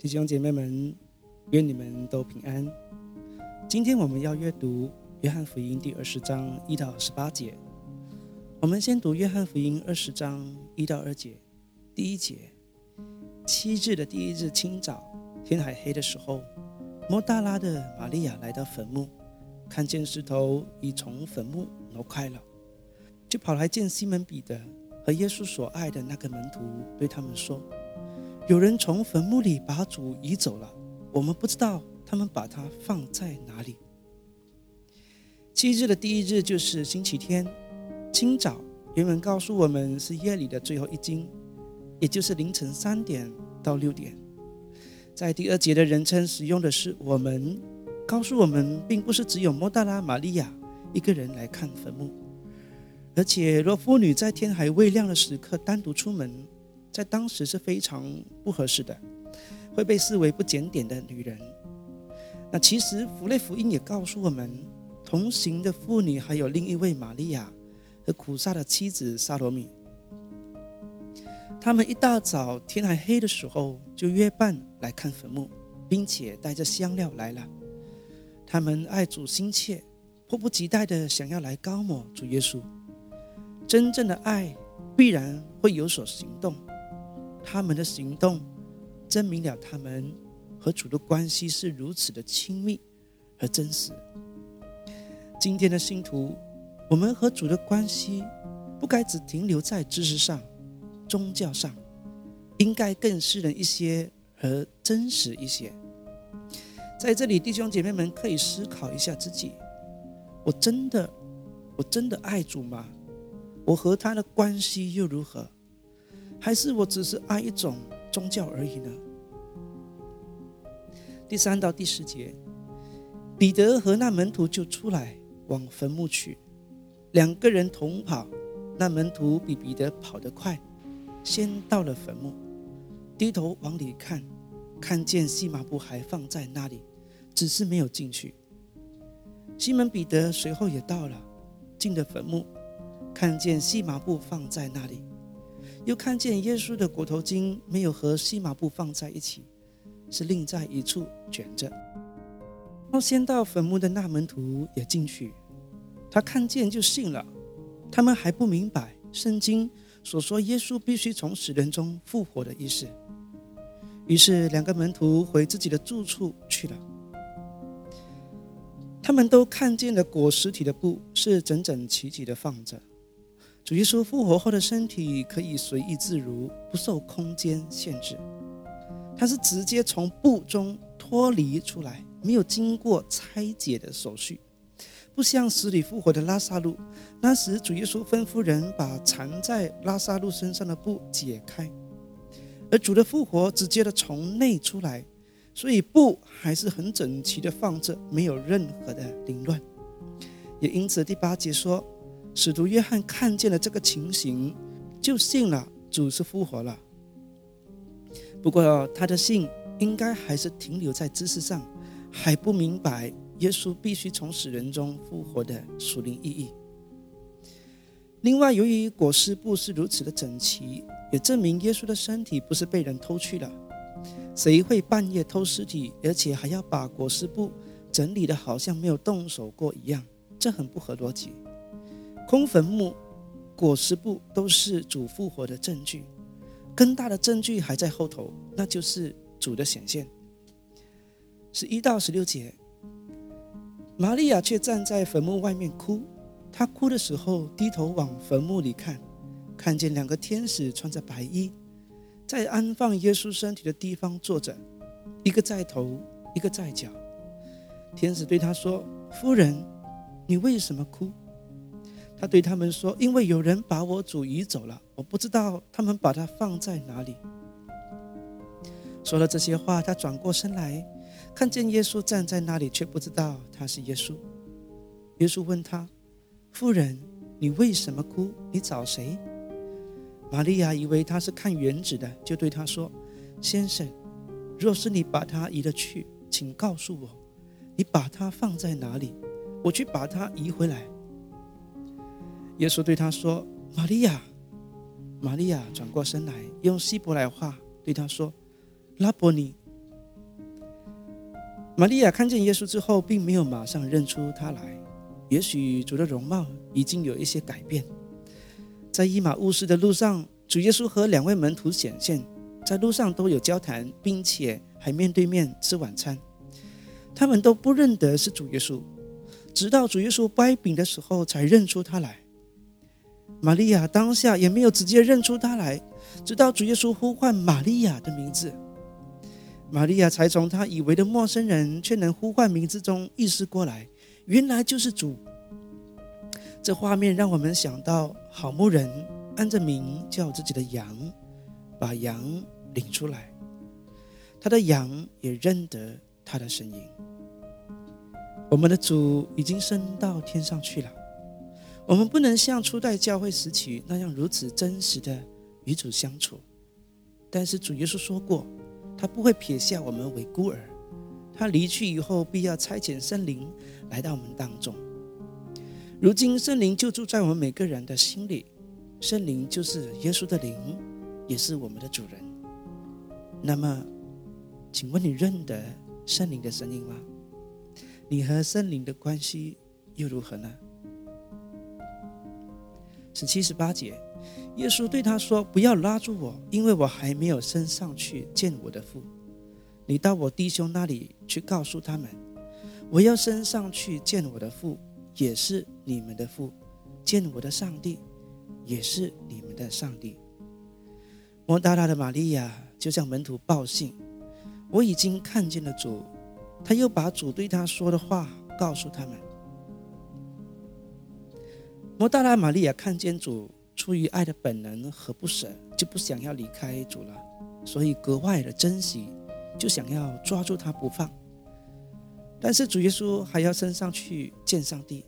弟兄姐妹们，愿你们都平安。今天我们要阅读约翰福音第二十章一到十八节。我们先读约翰福音二十章一到二节。第一节：七日的第一日清早，天还黑的时候，莫大拉的玛利亚来到坟墓，看见石头已从坟墓挪开了，就跑来见西门彼得和耶稣所爱的那个门徒，对他们说。有人从坟墓里把主移走了，我们不知道他们把它放在哪里。七日的第一日就是星期天，清早原文告诉我们是夜里的最后一经，也就是凌晨三点到六点。在第二节的人称使用的是我们，告诉我们并不是只有莫大拉玛利亚一个人来看坟墓，而且若妇女在天还未亮的时刻单独出门。在当时是非常不合适的，会被视为不检点的女人。那其实福类福音也告诉我们，同行的妇女还有另一位玛利亚和苦萨的妻子萨罗米。他们一大早天还黑的时候就约伴来看坟墓，并且带着香料来了。他们爱主心切，迫不及待的想要来高抹主耶稣。真正的爱必然会有所行动。他们的行动证明了他们和主的关系是如此的亲密和真实。今天的信徒，我们和主的关系不该只停留在知识上、宗教上，应该更私人一些和真实一些。在这里，弟兄姐妹们可以思考一下自己：我真的，我真的爱主吗？我和他的关系又如何？还是我只是爱一种宗教而已呢？第三到第十节，彼得和那门徒就出来往坟墓去，两个人同跑，那门徒比彼得跑得快，先到了坟墓，低头往里看，看见细麻布还放在那里，只是没有进去。西门彼得随后也到了，进了坟墓，看见细麻布放在那里。又看见耶稣的裹头巾没有和细麻布放在一起，是另在一处卷着。那先到坟墓的那门徒也进去，他看见就信了。他们还不明白圣经所说耶稣必须从死人中复活的意思。于是两个门徒回自己的住处去了。他们都看见了裹尸体的布是整整齐齐的放着。主耶稣复活后的身体可以随意自如，不受空间限制。他是直接从布中脱离出来，没有经过拆解的手续，不像死里复活的拉萨路。那时主耶稣吩咐人把缠在拉萨路身上的布解开，而主的复活直接的从内出来，所以布还是很整齐的放着，没有任何的凌乱。也因此第八节说。使徒约翰看见了这个情形，就信了主是复活了。不过他的信应该还是停留在知识上，还不明白耶稣必须从死人中复活的属灵意义。另外，由于裹尸布是如此的整齐，也证明耶稣的身体不是被人偷去了。谁会半夜偷尸体，而且还要把裹尸布整理的好像没有动手过一样？这很不合逻辑。空坟墓、裹尸布都是主复活的证据，更大的证据还在后头，那就是主的显现。十一到十六节，玛利亚却站在坟墓外面哭。她哭的时候，低头往坟墓里看，看见两个天使穿着白衣，在安放耶稣身体的地方坐着，一个在头，一个在脚。天使对他说：“夫人，你为什么哭？”他对他们说：“因为有人把我主移走了，我不知道他们把它放在哪里。”说了这些话，他转过身来，看见耶稣站在那里，却不知道他是耶稣。耶稣问他：“夫人，你为什么哭？你找谁？”玛利亚以为他是看原子的，就对他说：“先生，若是你把他移了去，请告诉我，你把它放在哪里，我去把它移回来。”耶稣对他说：“玛利亚。”玛利亚转过身来，用希伯来话对他说：“拉伯尼，玛利亚看见耶稣之后，并没有马上认出他来。也许主的容貌已经有一些改变。在伊马乌斯的路上，主耶稣和两位门徒显现，在路上都有交谈，并且还面对面吃晚餐。他们都不认得是主耶稣，直到主耶稣掰饼的时候才认出他来。玛利亚当下也没有直接认出他来，直到主耶稣呼唤玛利亚的名字，玛利亚才从他以为的陌生人却能呼唤名字中意识过来，原来就是主。这画面让我们想到好牧人按着名叫自己的羊，把羊领出来，他的羊也认得他的声音。我们的主已经升到天上去了。我们不能像初代教会时期那样如此真实的与主相处，但是主耶稣说过，他不会撇下我们为孤儿，他离去以后必要差遣圣灵来到我们当中。如今圣灵就住在我们每个人的心里，圣灵就是耶稣的灵，也是我们的主人。那么，请问你认得圣灵的声音吗？你和圣灵的关系又如何呢？是七十八节，耶稣对他说：“不要拉住我，因为我还没有升上去见我的父。你到我弟兄那里去，告诉他们，我要升上去见我的父，也是你们的父；见我的上帝，也是你们的上帝。”摩达拉的玛利亚就向门徒报信：“我已经看见了主。”他又把主对他说的话告诉他们。摩大拉玛利亚看见主，出于爱的本能和不舍，就不想要离开主了，所以格外的珍惜，就想要抓住他不放。但是主耶稣还要升上去见上帝，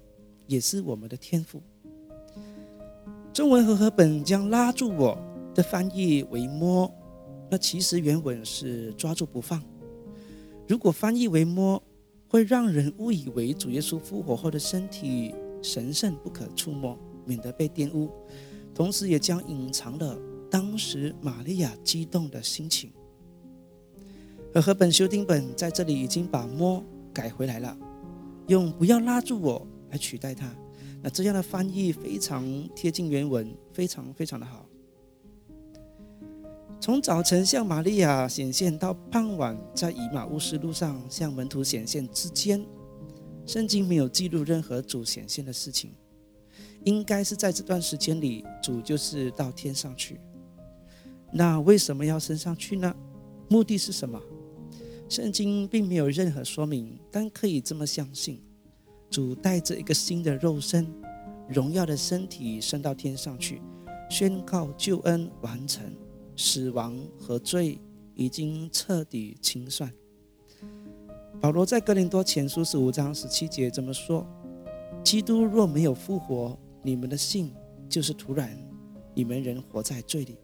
也是我们的天赋。中文和合本将拉住我的翻译为摸，那其实原文是抓住不放。如果翻译为摸，会让人误以为主耶稣复活后的身体。神圣不可触摸，免得被玷污，同时也将隐藏了当时玛利亚激动的心情。而和本修丁本在这里已经把“摸”改回来了，用“不要拉住我”来取代它。那这样的翻译非常贴近原文，非常非常的好。从早晨向玛利亚显现到傍晚在以马乌斯路上向门徒显现之间。圣经没有记录任何主显现的事情，应该是在这段时间里，主就是到天上去。那为什么要升上去呢？目的是什么？圣经并没有任何说明，但可以这么相信：主带着一个新的肉身、荣耀的身体升到天上去，宣告救恩完成，死亡和罪已经彻底清算。保罗在哥林多前书十五章十七节这么说：“基督若没有复活，你们的信就是徒然，你们仍活在罪里。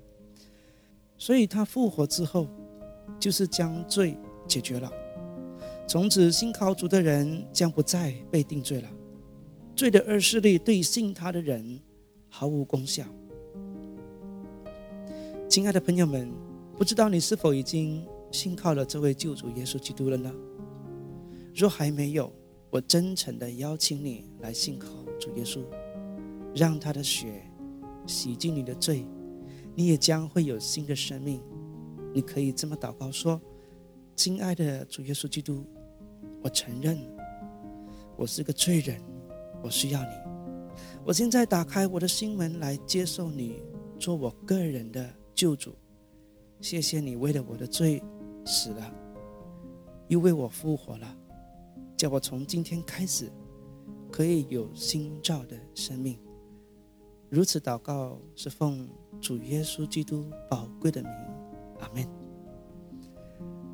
所以他复活之后，就是将罪解决了。从此信靠主的人将不再被定罪了，罪的恶势力对信他的人毫无功效。”亲爱的朋友们，不知道你是否已经信靠了这位救主耶稣基督了呢？若还没有，我真诚的邀请你来信靠主耶稣，让他的血洗净你的罪，你也将会有新的生命。你可以这么祷告说：“亲爱的主耶稣基督，我承认我是个罪人，我需要你。我现在打开我的心门来接受你，做我个人的救主。谢谢你为了我的罪死了，又为我复活了。”叫我从今天开始可以有新造的生命。如此祷告是奉主耶稣基督宝贵的名，阿门。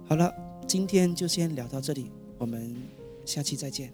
好了，今天就先聊到这里，我们下期再见。